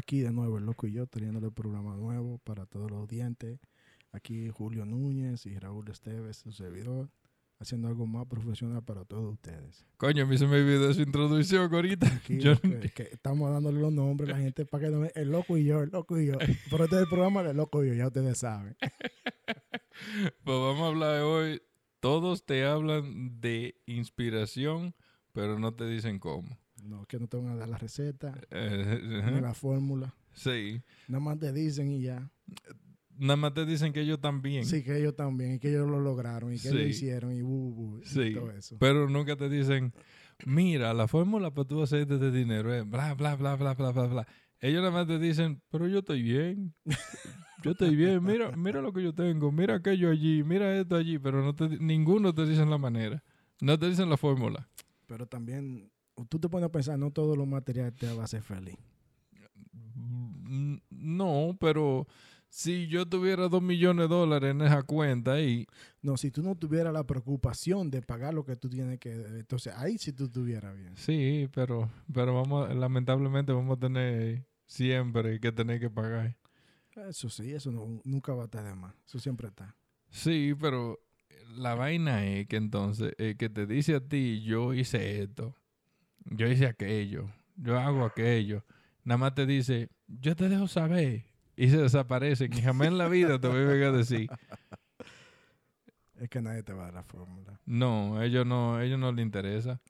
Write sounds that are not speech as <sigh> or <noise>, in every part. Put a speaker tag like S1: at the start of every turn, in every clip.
S1: aquí de nuevo el loco y yo teniendo el programa nuevo para todos los dientes. Aquí Julio Núñez y Raúl Esteves, su servidor, haciendo algo más profesional para todos ustedes.
S2: Coño, a mí se me olvidó su introducción ahorita.
S1: Aquí
S2: Yo-
S1: que- que estamos dándole los nombres a la gente para que no me- el loco y yo, el loco y yo. Pero este es el programa del loco y yo, ya ustedes saben. <laughs>
S2: Pues vamos a hablar de hoy. Todos te hablan de inspiración, pero no te dicen cómo.
S1: No, que no te van a dar la receta,
S2: Eh,
S1: ni la fórmula.
S2: sí.
S1: Nada más te dicen y ya.
S2: Nada más te dicen que ellos también.
S1: Sí, que ellos también, y que ellos lo lograron, y que lo
S2: Sí.
S1: hicieron, y bu, bu, y
S2: Sí.
S1: todo eso.
S2: Pero nunca te dicen, mira, la fórmula para tú hacerte de dinero es bla, bla, bla, bla, bla, bla, bla. Ellos nada más te dicen, pero yo estoy bien. <laughs> Yo estoy bien, mira, mira lo que yo tengo, mira aquello allí, mira esto allí, pero no te, ninguno te dicen la manera. No te dicen la fórmula.
S1: Pero también, tú te pones a pensar, no todo lo material te va a hacer feliz.
S2: Mm, No, pero si yo tuviera dos millones de dólares en esa cuenta ahí,
S1: No, si tú no tuvieras la preocupación de pagar lo que tú tienes que... Entonces, ahí sí tú estuvieras bien.
S2: sí, pero, pero vamos, lamentablemente vamos a tener siempre que tener que pagar.
S1: Eso sí, eso no- nunca va a estar de más. Eso siempre está.
S2: Sí, pero la vaina es que entonces, el que te dice a ti, yo hice esto, yo hice aquello, yo hago aquello, nada más te dice, yo te dejo saber, y se desaparecen, y jamás en la vida te voy a venir a decir,
S1: Es que nadie te va a dar la fórmula.
S2: no, a ellos no, ellos no les interesa.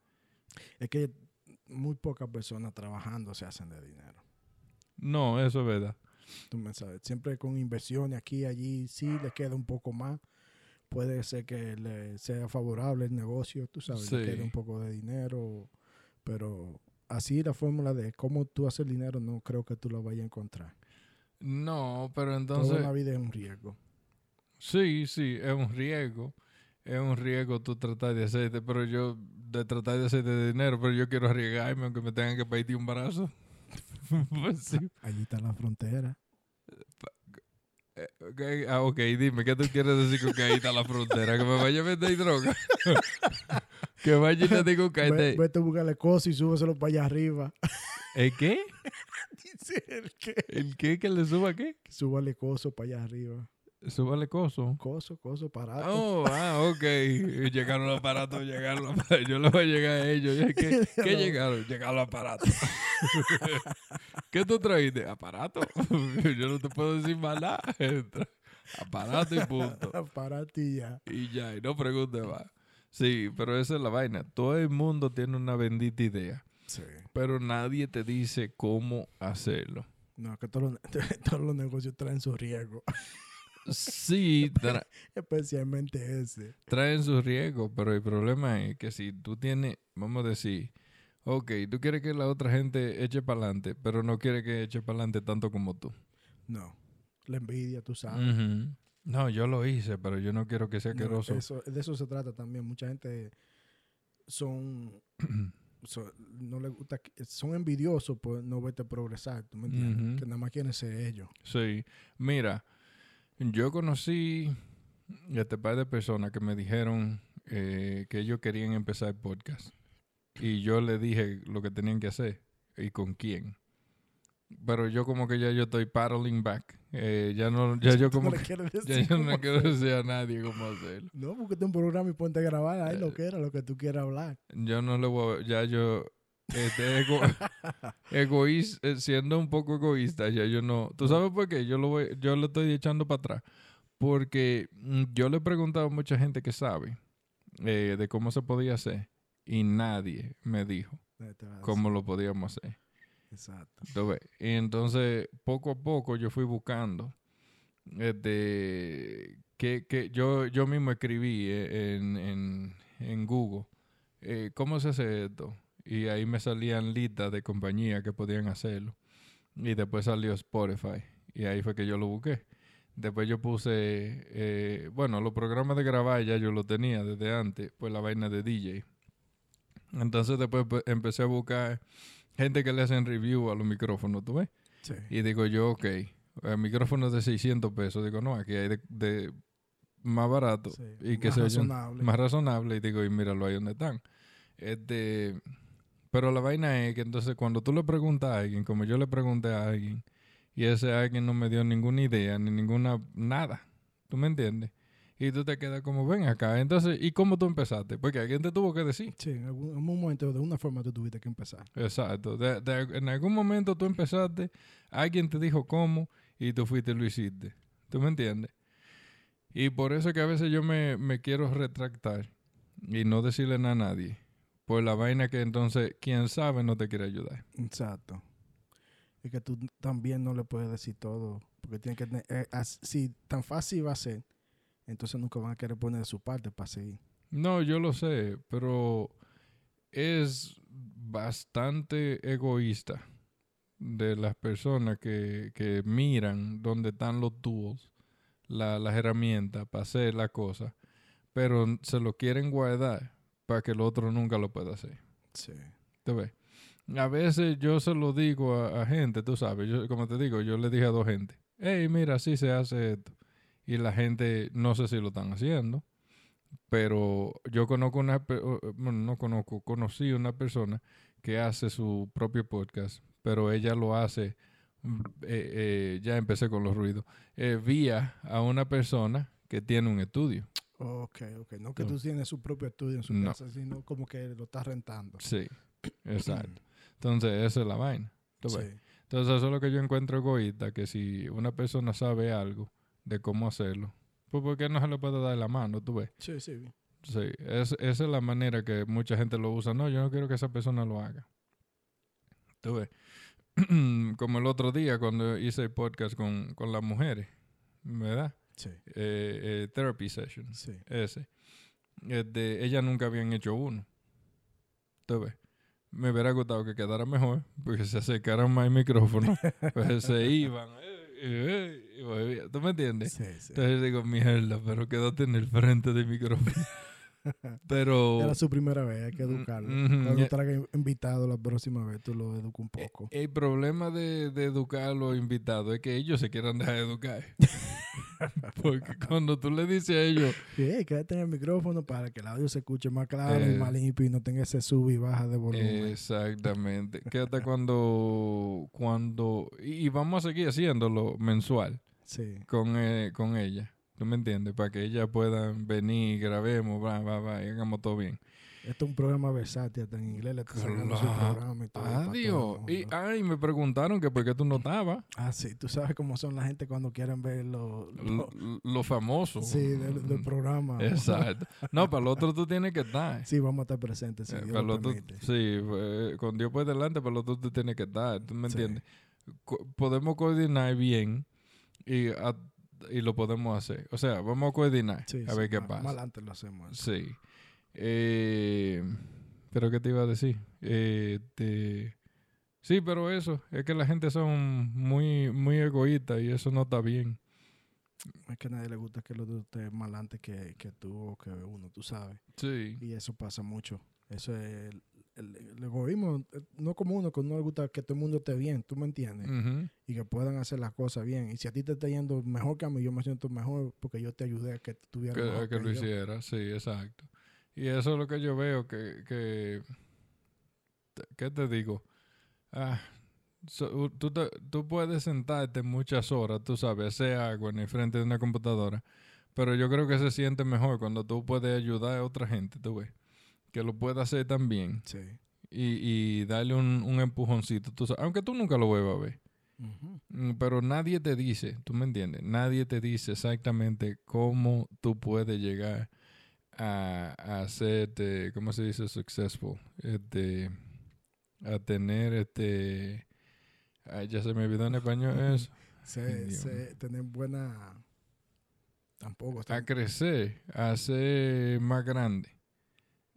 S1: Es que muy pocas personas trabajando se hacen de dinero.
S2: No, eso es verdad.
S1: Tú me sabes. Siempre con inversiones aquí y allí, sí le queda un poco más. Puede ser que le sea favorable el negocio, tú sabes, le
S2: Sí.
S1: quede un poco de dinero. Pero así la fórmula de cómo tú haces dinero no creo que tú lo vayas a encontrar.
S2: No, pero
S1: Toda
S2: entonces,
S1: la vida es un riesgo.
S2: sí, sí, es un riesgo. Es un riesgo tú tratar de hacerte, pero yo, de tratar de hacerte de dinero, pero yo quiero arriesgarme aunque me tengan que pedir un brazo. <laughs> pues sí.
S1: Allí está la frontera.
S2: Eh, ok, Ah, ok, dime, ¿qué tú quieres decir con que ahí está la frontera? ¿Que me vaya a vender droga? <laughs> que vaya y te digo que ahí
S1: Ve- Vete a buscarle cosas y súbeselo para allá arriba.
S2: ¿El qué? <laughs>
S1: Dice el que.
S2: ¿El qué? ¿Que le suba qué?
S1: Súbale coso para allá arriba.
S2: Súbale coso.
S1: Coso, coso, parado.
S2: Oh, ah, ok. Llegaron los aparatos, llegaron los aparatos. Yo le voy a llegar a ellos. ¿Qué, qué <laughs> llegaron? Llegaron los aparatos. ¿Qué tú trajiste? Aparato. <laughs> Yo no te puedo decir más nada. <laughs> Aparato y punto. <laughs>
S1: para ti ya.
S2: Y ya, y no pregunte más. Sí, pero esa es la vaina. Todo el mundo tiene una bendita idea,
S1: Sí.
S2: pero nadie te dice cómo hacerlo.
S1: No, que todos los, todos los negocios traen su riesgo.
S2: Sí, tra-
S1: Especialmente ese.
S2: traen sus riesgos, pero el problema es que si tú tienes, vamos a decir, ok, tú quieres que la otra gente eche para adelante, pero no quiere que eche para adelante tanto como tú.
S1: No. La envidia, tú sabes.
S2: No, yo lo hice, pero yo no quiero que sea
S1: No, eso, de eso se trata también. Mucha gente son, <clears throat> son- no le gusta, son envidiosos por no verte progresar, ¿tú me entiendes? Que nada más quieren ser ellos.
S2: Sí, mira, yo conocí este par de personas que me dijeron eh, que ellos querían empezar el podcast. Y yo le dije lo que tenían que hacer y con quién. Pero yo como que ya yo estoy paddling back. Eh, ya no, ya yo como
S1: no
S2: que, ya yo no <laughs> quiero decir a nadie cómo hacerlo.
S1: No, búsquete un programa y ponte a grabar ahí
S2: Eh,
S1: lo que era, lo que tú quieras hablar.
S2: Yo no le voy a, ya yo, este, ego, <laughs> egoísta, eh, siendo un poco egoísta, ya yo no, ¿tú sabes por qué? Yo lo voy, yo lo estoy echando para atrás. Porque mm, yo le he preguntado a mucha gente que sabe eh, de cómo se podía hacer y nadie me dijo cómo lo podíamos hacer.
S1: Exacto.
S2: Y entonces, poco a poco yo fui buscando. Este, que, que yo, yo mismo escribí eh, en, en, en Google, eh, ¿cómo se hace esto? Y ahí me salían listas de compañías que podían hacerlo. Y después salió Spotify. Y ahí fue que yo lo busqué. Después yo puse, eh, bueno, los programas de grabar ya yo lo tenía desde antes, pues la vaina de DJ. Entonces después pues, empecé a buscar gente que le hacen review a los micrófonos, ¿tú ves?
S1: Sí.
S2: Y digo yo, ok, el micrófono es de 600 pesos. Digo, no, aquí hay de, de más barato
S1: Sí,
S2: y que
S1: más
S2: se oyen
S1: razonable.
S2: más razonable. Y digo, y míralo ahí donde están. Este, Pero la vaina es que entonces cuando tú le preguntas a alguien, como yo le pregunté a alguien, y ese alguien no me dio ninguna idea, ni ninguna, nada. ¿Tú me entiendes? Y tú te quedas como, ven acá. Entonces, ¿y cómo tú empezaste? Porque alguien te tuvo que decir.
S1: Sí, en algún, en algún momento, de una forma, tú tuviste que empezar.
S2: Exacto. De- de- en algún momento tú empezaste, alguien te dijo cómo y tú fuiste y lo hiciste. ¿Tú me entiendes? Y por eso es que a veces yo me, me quiero retractar y no decirle nada a nadie. Por la vaina que entonces, quien sabe, no te quiere ayudar.
S1: Exacto. Y que tú también no le puedes decir todo. Porque tiene que tener. eh, tan fácil va a ser, entonces nunca van a querer poner de su parte para seguir.
S2: No, yo lo sé, pero es bastante egoísta de las personas que, que miran dónde están los tools, la- las herramientas para hacer la cosa, pero se lo quieren guardar para que el otro nunca lo pueda hacer.
S1: Sí.
S2: ¿Te ves? A veces yo se lo digo a, a gente, tú sabes, yo, como te digo, yo le dije a dos gente, hey, mira, así se hace esto. Y la gente, no sé si lo están haciendo, pero yo conozco una, o- bueno, no conozco, conocí una persona que hace su propio podcast, pero ella lo hace, mm, eh, eh, ya empecé con los ruidos, eh, vía a una persona que tiene un estudio.
S1: Ok, ok. No que
S2: No.
S1: tú tienes su propio estudio en su
S2: No.
S1: casa, sino como que lo estás rentando.
S2: Sí, <clears throat> exacto. Entonces, esa es la vaina. Entonces eso es lo que yo encuentro egoísta, que si una persona sabe algo de cómo hacerlo, pues ¿por qué no se le puede dar la mano? ¿Tú ves?
S1: Sí, sí.
S2: Sí, es- esa es la manera que mucha gente lo usa. No, yo no quiero que esa persona lo haga. ¿Tú ves? <clears throat> Como el otro día cuando hice el podcast con, con las mujeres, ¿verdad?
S1: Sí.
S2: Eh, eh, therapy session,
S1: Sí.
S2: ese. Este, ellas nunca habían hecho uno. ¿Tú ves? Me hubiera gustado que quedara mejor, porque se acercaran más el micrófono, <laughs> pues se iban. ¿Tú me entiendes?
S1: Sí, sí.
S2: Entonces digo, mierda, pero quédate en el frente del micrófono. <laughs> pero
S1: Era su primera vez, hay que
S2: Mm,
S1: educarlo.
S2: ya-
S1: traiga invitado la próxima vez, tú lo educas un
S2: eh,
S1: poco.
S2: el problema de, de educar a los invitados es que ellos se quieran dejar educar. <laughs> <laughs> Porque cuando tú le dices a ellos,
S1: Sí, quédate en el micrófono para que el audio se escuche más claro y
S2: Eh,
S1: más limpio y no tenga ese sub y baja de volumen.
S2: Exactamente. Que hasta cuando, cuando, y vamos a seguir haciéndolo mensual
S1: sí.
S2: con, eh, con ella. ¿Tú me entiendes? Para que ella pueda venir, grabemos, va, va, va, y hagamos todo bien.
S1: Esto es un programa versátil, hasta en inglés le está sacando su programa y todo. para todo
S2: Adiós. Y, ay, me preguntaron que por qué tú no estabas.
S1: Ah, sí, tú sabes cómo son la gente cuando quieren ver lo, lo-
S2: Lo, lo famoso.
S1: sí, del, del programa.
S2: Exacto. <laughs> No, para el otro tú tienes que estar.
S1: Sí, vamos a estar presentes, si
S2: Eh,
S1: Dios
S2: para
S1: lo
S2: otro- sí, eh, con Dios por delante, para el otro tú tienes que estar. ¿Tú me
S1: Sí.
S2: entiendes? Co- podemos coordinar bien y, a- y lo podemos hacer. O sea, vamos a coordinar
S1: Sí,
S2: a
S1: sí,
S2: ver qué
S1: más-
S2: pasa.
S1: Más adelante lo hacemos.
S2: Sí. Eh, pero ¿qué te iba a decir? Eh, te- Sí, pero eso, es que la gente son muy, muy egoístas y eso no está bien.
S1: Es que a nadie le gusta que el otro esté más adelante que, que tú o que uno, tú sabes.
S2: Sí.
S1: Y eso pasa mucho. Eso es el, el- el egoísmo, eh, no como uno, que no le gusta que todo el mundo esté bien, ¿tú me entiendes? Y que puedan hacer las cosas bien. Y si a ti te está yendo mejor que a mí, yo me siento mejor porque yo te ayudé a que estuviera
S2: que, que
S1: que
S2: lo
S1: yo.
S2: hiciera, sí, exacto. Y eso es lo que yo veo que, que ¿qué te digo? Ah, so- tú, te- tú puedes sentarte muchas horas, tú sabes, hacer algo en el frente de una computadora, pero yo creo que se siente mejor cuando tú puedes ayudar a otra gente, tú ves, que lo pueda hacer también
S1: Sí.
S2: y, y darle un, un empujoncito, tú sabes, aunque tú nunca lo vuelvas a ver. Mm, Pero nadie te dice, tú me entiendes, nadie te dice exactamente cómo tú puedes llegar a, a ser, este, ¿cómo se dice? Successful. Este, a tener, este, ay, ya se me olvidó en español <laughs> eso.
S1: Se- se- tener buena... Tampoco.
S2: A crecer, a ser más grande,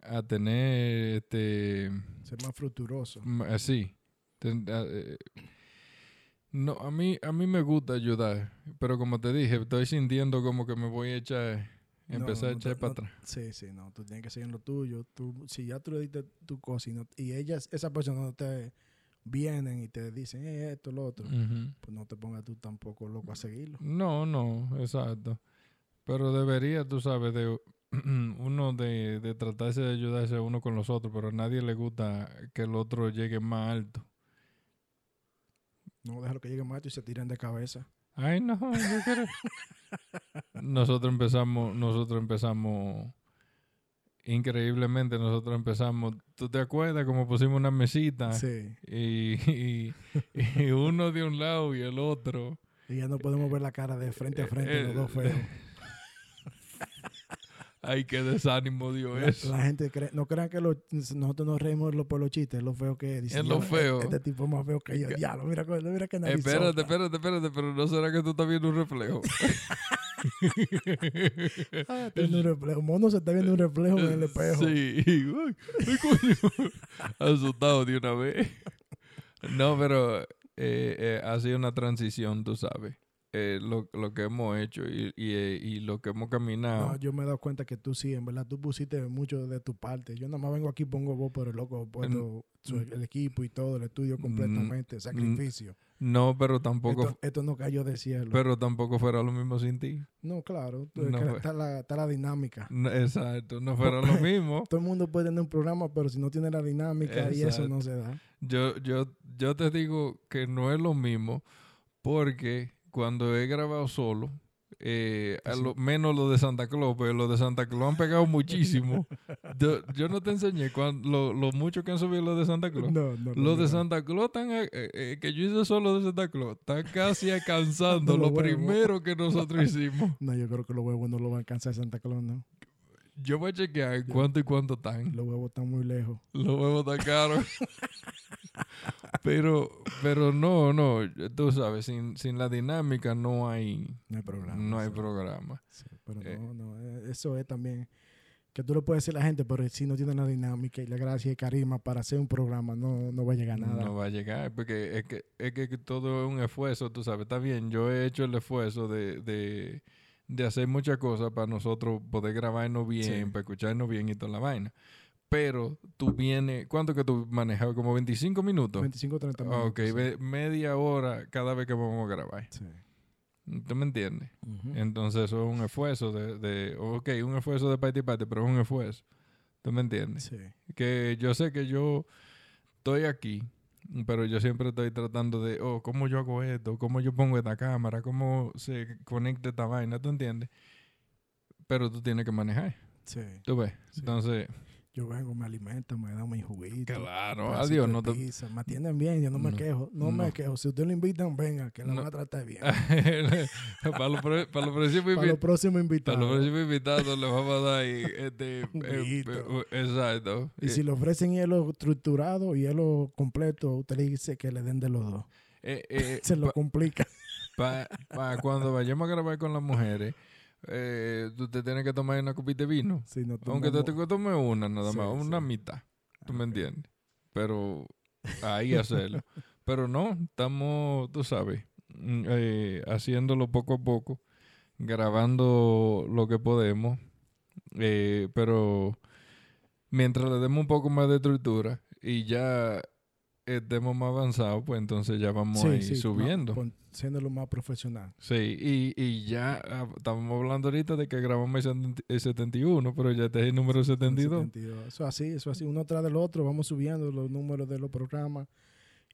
S2: a tener, este,
S1: ser más fructuoso.
S2: así. Eh, No, a mí, a mí me gusta ayudar, pero como te dije, estoy sintiendo como que me voy a echar,
S1: No,
S2: empezar a echar
S1: no,
S2: para
S1: no,
S2: atrás.
S1: Sí, sí, no. Tú tienes que seguir en lo tuyo. Tú, si ya tú le diste tu cosa y, y ellas, esa persona no te vienen y te dicen eh, esto, lo otro, pues no te pongas tú tampoco loco a seguirlo.
S2: No, no, exacto. Pero debería, tú sabes, de <clears throat> uno de, de tratarse de ayudarse uno con los otros, pero a nadie le gusta que el otro llegue más alto.
S1: No, déjalo que llegue más y se tiren de cabeza.
S2: Ay, no, yo quiero. nosotros empezamos, nosotros empezamos, increíblemente, nosotros empezamos, ¿tú te acuerdas cómo pusimos una mesita?
S1: Sí.
S2: Y, y- y uno de un lado y el otro.
S1: Y ya no podemos ver la cara de frente a frente, los dos feos.
S2: Ay, qué desánimo dio
S1: La,
S2: eso.
S1: la gente cree, no crean que lo- nosotros nos reímos lo- por los chistes, es lo feo que es. Dicen,
S2: Es lo
S1: "No,
S2: feo".
S1: Este tipo es más feo que yo. Diablo, mira, mira que nariz
S2: Espérate, espérate, espérate, pero ¿no será que tú estás viendo un reflejo? <laughs>
S1: Ah, un reflejo. Mono se está viendo un reflejo en el espejo.
S2: Sí. Coño. Asustado de una vez. No, pero eh, eh, ha sido una transición, tú sabes. Eh, lo, lo que hemos hecho y, y, eh, y lo que hemos caminado.
S1: No, yo me he dado cuenta que tú sí, en verdad, tú pusiste mucho de tu parte. Yo nada más vengo aquí, pongo vos, pero el loco, puesto su- el equipo y todo, el estudio completamente, sacrificio.
S2: No, pero tampoco,
S1: Esto, esto no cayó del cielo.
S2: pero tampoco fuera lo mismo sin ti.
S1: no, claro, que está, la, está la dinámica.
S2: No, exacto, no <laughs> fuera lo mismo.
S1: Todo el mundo puede tener un programa, pero si no tiene la dinámica y eso no se da.
S2: Yo, yo, yo te digo que no es lo mismo porque cuando he grabado solo, eh, a lo, menos lo de Santa Claus, pero los de Santa Claus han pegado muchísimo. <laughs> yo, yo no te enseñé cuan- lo, lo mucho que han subido los de Santa Claus.
S1: No, no.
S2: Los de. Santa Claus están, eh, eh, que yo hice solo de Santa Claus, están casi alcanzando <laughs>
S1: los
S2: lo primero que nosotros <laughs> hicimos.
S1: No, yo creo que los huevos no lo van a alcanzar Santa Claus, ¿no?
S2: Yo voy a chequear cuánto y cuánto están.
S1: Los huevos están muy lejos.
S2: Los huevos están caros. <laughs> pero, pero no, no, tú sabes, sin, sin la dinámica no hay,
S1: No hay programa.
S2: no hay
S1: sí.
S2: programa.
S1: Sí, pero
S2: Eh.
S1: no, no, eh, eso es también que tú le puedes decir a la gente, pero si no tiene la dinámica y la gracia y carisma para hacer un programa, no, no va a llegar a nada.
S2: No va a llegar, porque es que, es que todo es un esfuerzo, tú sabes, está bien, yo he hecho el esfuerzo de, de, de hacer muchas cosas para nosotros poder grabarnos bien,
S1: Sí.
S2: para escucharnos bien y toda la vaina. Pero tú vienes, ¿cuánto que tú manejas? ¿Como 25 minutos?
S1: 25 30
S2: Ah,
S1: minutos.
S2: Ok,
S1: sí.
S2: media hora cada vez que vamos a grabar.
S1: Sí.
S2: ¿Tú me entiendes? Entonces eso es un esfuerzo de, de, ok, un esfuerzo de parte y parte, pero es un esfuerzo. ¿Tú me entiendes?
S1: Sí.
S2: Que yo sé que yo estoy aquí, pero yo siempre estoy tratando de, oh, ¿cómo yo hago esto? ¿Cómo yo pongo esta cámara? ¿Cómo se conecta esta vaina? ¿Tú entiendes? Pero tú tienes que manejar,
S1: Sí.
S2: ¿tú ves?
S1: Sí.
S2: Entonces,
S1: Yo vengo, me alimento, me dan mi juguito.
S2: claro, adiós, no te...
S1: pizza, Me atienden bien, yo no me
S2: No,
S1: quejo. No, me quejo. Si usted lo invitan, venga, que la
S2: No.
S1: van a tratar bien. <laughs>
S2: para los para próximos
S1: Para los
S2: invi-
S1: próximos
S2: para
S1: invitados.
S2: los próximos invitados les vamos a dar este, <laughs> eh, eh, exacto.
S1: Y si le ofrecen hielo estructurado y hielo completo, usted le dice que le den de los dos.
S2: Eh, eh, <laughs>
S1: Se lo complica.
S2: pa- pa cuando vayamos a grabar con las mujeres, eh, tú te tienes que tomar una copita de vino.
S1: No
S2: Aunque tú
S1: tomamos-
S2: te tomes una nada
S1: Sí,
S2: más, una
S1: sí.
S2: mitad. ¿Tú
S1: Ah,
S2: me
S1: ok.
S2: entiendes? Pero ahí hacerlo. <laughs> Pero no, estamos, tú sabes, mm, eh, haciéndolo poco a poco, grabando lo que podemos. eh, pero mientras le demos un poco más de estructura y ya estemos más avanzados, pues entonces ya vamos
S1: Sí,
S2: a ir
S1: sí,
S2: subiendo.
S1: más- siéndolo más profesional.
S2: Sí, y, y ya ah, estábamos hablando ahorita de que grabamos el 70 el 71, pero ya este es el número 72.
S1: 72. Eso así, eso así, uno tras del otro, vamos subiendo los números de los programas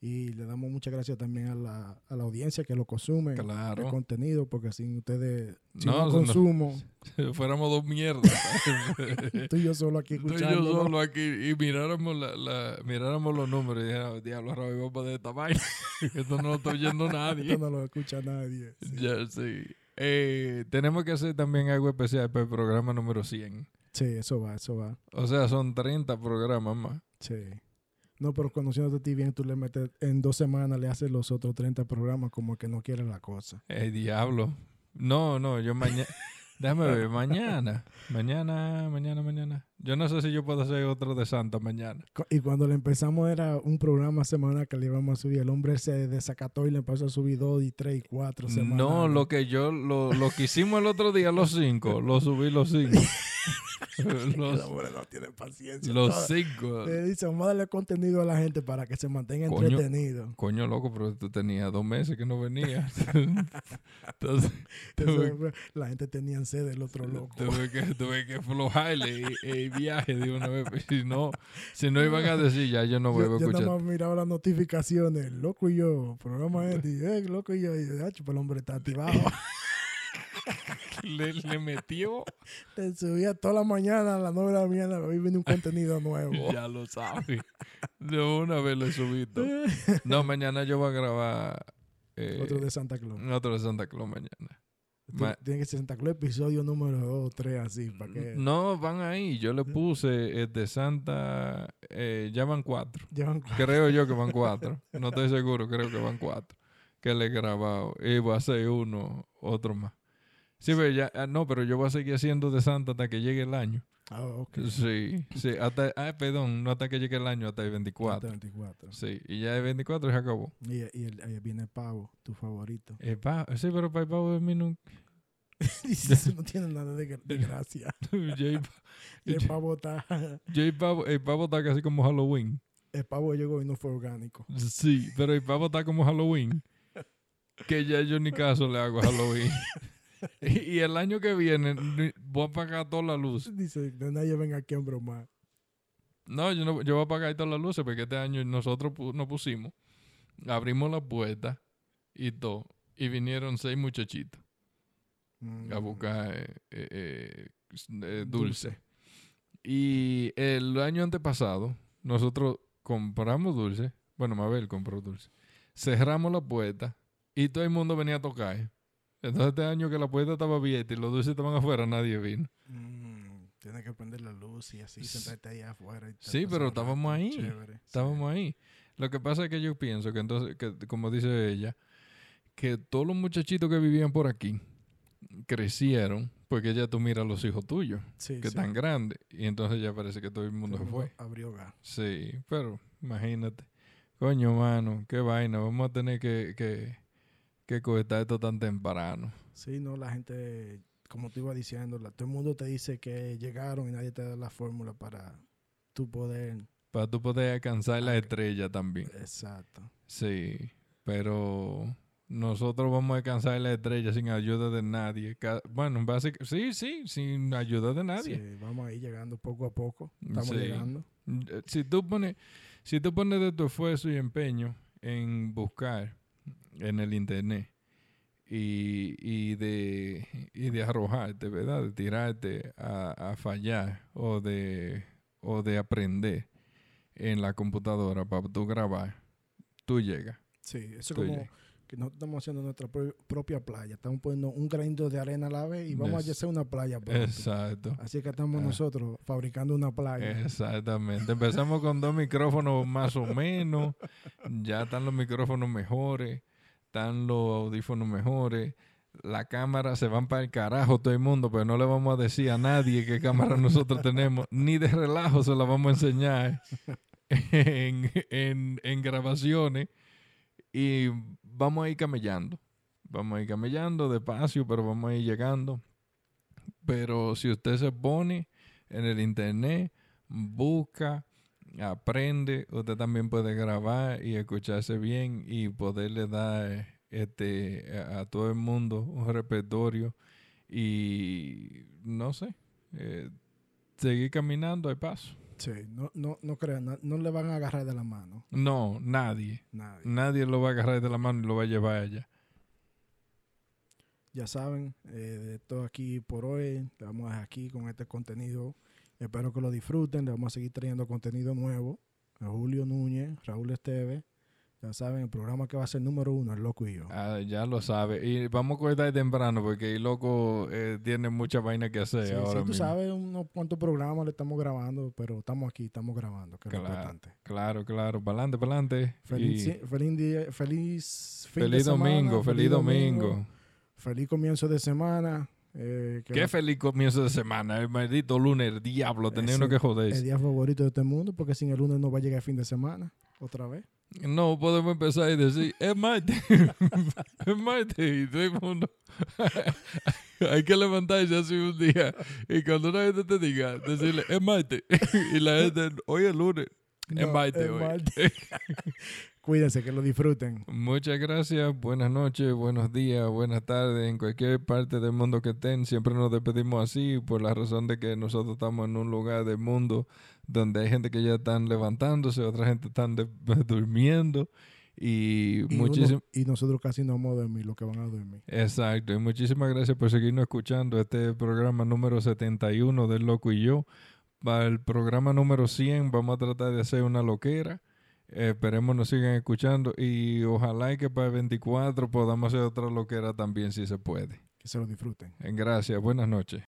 S1: y le damos muchas gracias también a la, a la audiencia que lo consume, el
S2: Claro.
S1: contenido, porque sin ustedes, si
S2: No,
S1: consumo, <laughs>
S2: Fuéramos dos mierdas. <laughs>
S1: tú y yo solo aquí
S2: Tú y yo
S1: escuchando.
S2: solo aquí y miráramos, la, la- miráramos los números y dijéramos, diablo, para de esta vaina. <laughs> Esto no lo está oyendo nadie.
S1: Esto no lo escucha nadie. sí.
S2: Ya, sí. Eh, tenemos que hacer también algo especial para el programa número 100.
S1: Sí, eso va, eso va.
S2: O sea, son 30 programas más.
S1: Sí. No, pero conociéndote a ti bien, tú le metes, en dos semanas le haces los otros 30 programas como que no quiere la cosa.
S2: El diablo. No, no, yo mañana. <laughs> Déjame ver, mañana. Mañana, mañana, mañana. Yo no sé si yo puedo hacer otro de Santa mañana.
S1: Y cuando le empezamos era un programa semanal que le íbamos a subir. El hombre se desacató y le empezó a subir dos y tres y cuatro semanas.
S2: No, lo que yo, lo, lo que hicimos el otro día, los cinco, lo subí los cinco. <laughs> <laughs>
S1: Los
S2: los,
S1: hombres no tienen paciencia.
S2: los
S1: Todo-
S2: cinco.
S1: Le dice, vamos a darle contenido a la gente para que se mantenga
S2: Coño.
S1: entretenido.
S2: Coño, loco, pero tú tenías dos meses que no venías. <laughs> <laughs> Entonces, tuve,
S1: la gente tenía sed del otro loco.
S2: tuve que, tuve que aflojarle el, el viaje de una vez. pues, Si no, si no iban a decir, ya yo no vuelvo a
S1: yo nada
S2: escuchar.
S1: más miraba las notificaciones, loco y yo, programa este, eh, loco y yo, y yo, "Ach, pues el hombre está activado.
S2: Le, le metió,
S1: Le subía toda la mañana a las 9 de la mañana, hoy viene un contenido nuevo. <laughs>
S2: ya lo sabe. De una vez lo he subido. No, <laughs> mañana yo voy a grabar eh,
S1: Otro de Santa Claus.
S2: otro de Santa Claus mañana. Ma-
S1: Tiene que ser Santa Claus, episodio número 2 o 3, así, para que
S2: No, van ahí. Yo le puse el de Santa. eh, ya van cuatro.
S1: llevan
S2: Creo yo que van <laughs> cuatro. No estoy seguro, creo que van cuatro. Que le he grabado. Y voy a hacer uno, otro más. Sí, pero ya, ah, no, pero yo voy a seguir haciendo de Santa hasta que llegue el año.
S1: Ah, ok.
S2: Sí, sí, hasta, ah, perdón, no hasta que llegue el año, hasta el 24.
S1: 24.
S2: Sí, y ya el 24 se acabó.
S1: Y, y el- ahí viene el pavo, tu favorito.
S2: El pa- sí, pero para el pavo de mí no. <laughs>
S1: Eso no tiene nada de, gra- de gracia. <laughs>
S2: el
S1: Y el <laughs> pavo está...
S2: el pavo, el pavo está casi como Halloween.
S1: El pavo llegó y no fue orgánico.
S2: Sí, pero el pavo está como Halloween. Que ya yo ni caso le hago a Halloween. <laughs> y, y el año que viene voy a apagar todas las luces.
S1: Dice, nadie venga aquí a bromar.
S2: No, yo, no, yo voy a apagar todas las luces porque este año nosotros pu- nos pusimos, abrimos la puerta y todo. Y vinieron seis muchachitos
S1: Mm.
S2: a buscar eh, eh, eh, eh, dulce. Y el año antepasado, nosotros compramos dulce. Bueno, Mabel compró dulce. Cerramos la puerta y todo el mundo venía a tocar. Entonces, este año que la puerta estaba abierta y los dulces estaban afuera, nadie vino.
S1: Mm, Tienes que prender la luz y así, sentarte ahí afuera. y
S2: Sí, pero estábamos ahí.
S1: chévere. Sí.
S2: Estábamos ahí. Lo que pasa es que yo pienso que entonces, que, como dice ella, que todos los muchachitos que vivían por aquí crecieron, porque ya tú miras los hijos tuyos,
S1: Sí,
S2: que
S1: sí.
S2: están grandes, y entonces ya parece que todo el mundo
S1: Todo
S2: se fue.
S1: Abrió gas.
S2: Sí, pero imagínate. Coño, mano, qué vaina. Vamos a tener que, que, que cortar esto tan temprano.
S1: Sí, no, la gente, como te iba diciendo, la- todo el mundo te dice que llegaron y nadie te da la fórmula para tu poder.
S2: Para tú poder alcanzar la estrella también.
S1: Exacto.
S2: Sí, pero nosotros vamos a alcanzar la estrella sin ayuda de nadie. Bueno, básicamente, sí, sí, sin ayuda de nadie.
S1: Sí, vamos a ir llegando poco a poco. Estamos
S2: Sí.
S1: llegando.
S2: Eh, Si tú pones, si tú pones de tu esfuerzo y empeño en buscar en el internet y, y de y de arrojarte, ¿verdad? De tirarte a, a fallar o de o de aprender en la computadora para tú grabar, tú llegas.
S1: Sí, eso es
S2: Tú
S1: como
S2: llegas.
S1: Que nosotros estamos haciendo nuestra pro- propia playa. Estamos poniendo un granito de arena a la vez y vamos a hacer una playa pronto.
S2: Exacto.
S1: Así que estamos
S2: Ah.
S1: nosotros fabricando una playa.
S2: Exactamente. Empezamos con dos micrófonos más o menos. Ya están los micrófonos mejores. Están los audífonos mejores. La cámara se van para el carajo todo el mundo, pero no le vamos a decir a nadie qué cámara nosotros tenemos. Ni de relajo se la vamos a enseñar en, en, en grabaciones. Y vamos a ir camellando. Vamos a ir camellando despacio, pero vamos a ir llegando. Pero si usted se pone en el internet, busca, aprende, usted también puede grabar y escucharse bien y poderle dar este a, todo el mundo un repertorio y no sé, eh, seguir caminando al paso.
S1: Sí, no, no, no crean, no, no le van a agarrar de la mano.
S2: No, nadie,
S1: Nadie.
S2: nadie lo va a agarrar de la mano y lo va a llevar allá.
S1: Ya saben, eh, de todo aquí por hoy. Le vamos a dejar aquí con este contenido. Espero que lo disfruten. Le vamos a seguir trayendo contenido nuevo. A Julio Núñez, Raúl Esteves. Ya saben, el programa que va a ser número uno, El Loco y yo.
S2: Ah, ya lo sabe. Y vamos a cortar temprano porque el loco eh, tiene mucha vaina que hacer
S1: Sí,
S2: ahora
S1: sí, tú
S2: mismo.
S1: sabes unos cuantos programas le estamos grabando, pero estamos aquí, estamos grabando, que es lo
S2: Claro.
S1: importante.
S2: Claro, claro. Para adelante, para adelante.
S1: Feliz, feliz, día, feliz fin de
S2: Feliz
S1: semana,
S2: domingo, feliz domingo.
S1: Feliz comienzo de semana. eh,
S2: Qué feliz comienzo de semana. El maldito lunes, el diablo, tenía uno que
S1: el
S2: joderse.
S1: día favorito de este mundo, porque sin el lunes no va a llegar el fin de semana, otra vez.
S2: No, podemos empezar y decir, es martes, <laughs> es martes, y todo el mundo. Hay que levantarse así un día y cuando una gente te diga, decirle, es martes, <laughs> y la gente, hoy es lunes, es martes
S1: es
S2: hoy. <laughs>
S1: Cuídense, que lo disfruten.
S2: Muchas gracias, buenas noches, buenos días, buenas tardes, en cualquier parte del mundo que estén. Siempre nos despedimos así por la razón de que nosotros estamos en un lugar del mundo donde hay gente que ya están levantándose, otra gente están de- <laughs> durmiendo y,
S1: Y, uno-
S2: muchísimas...
S1: y nosotros casi no vamos a dormir, lo que van a dormir.
S2: Exacto, y muchísimas gracias por seguirnos escuchando este programa número 71 del Loco y yo. Para el programa número 100 vamos a tratar de hacer una loquera. Eh, esperemos nos sigan escuchando y ojalá y que para el 24 podamos hacer otra loquera también si se puede.
S1: Que se lo disfruten.
S2: Gracias, buenas noches.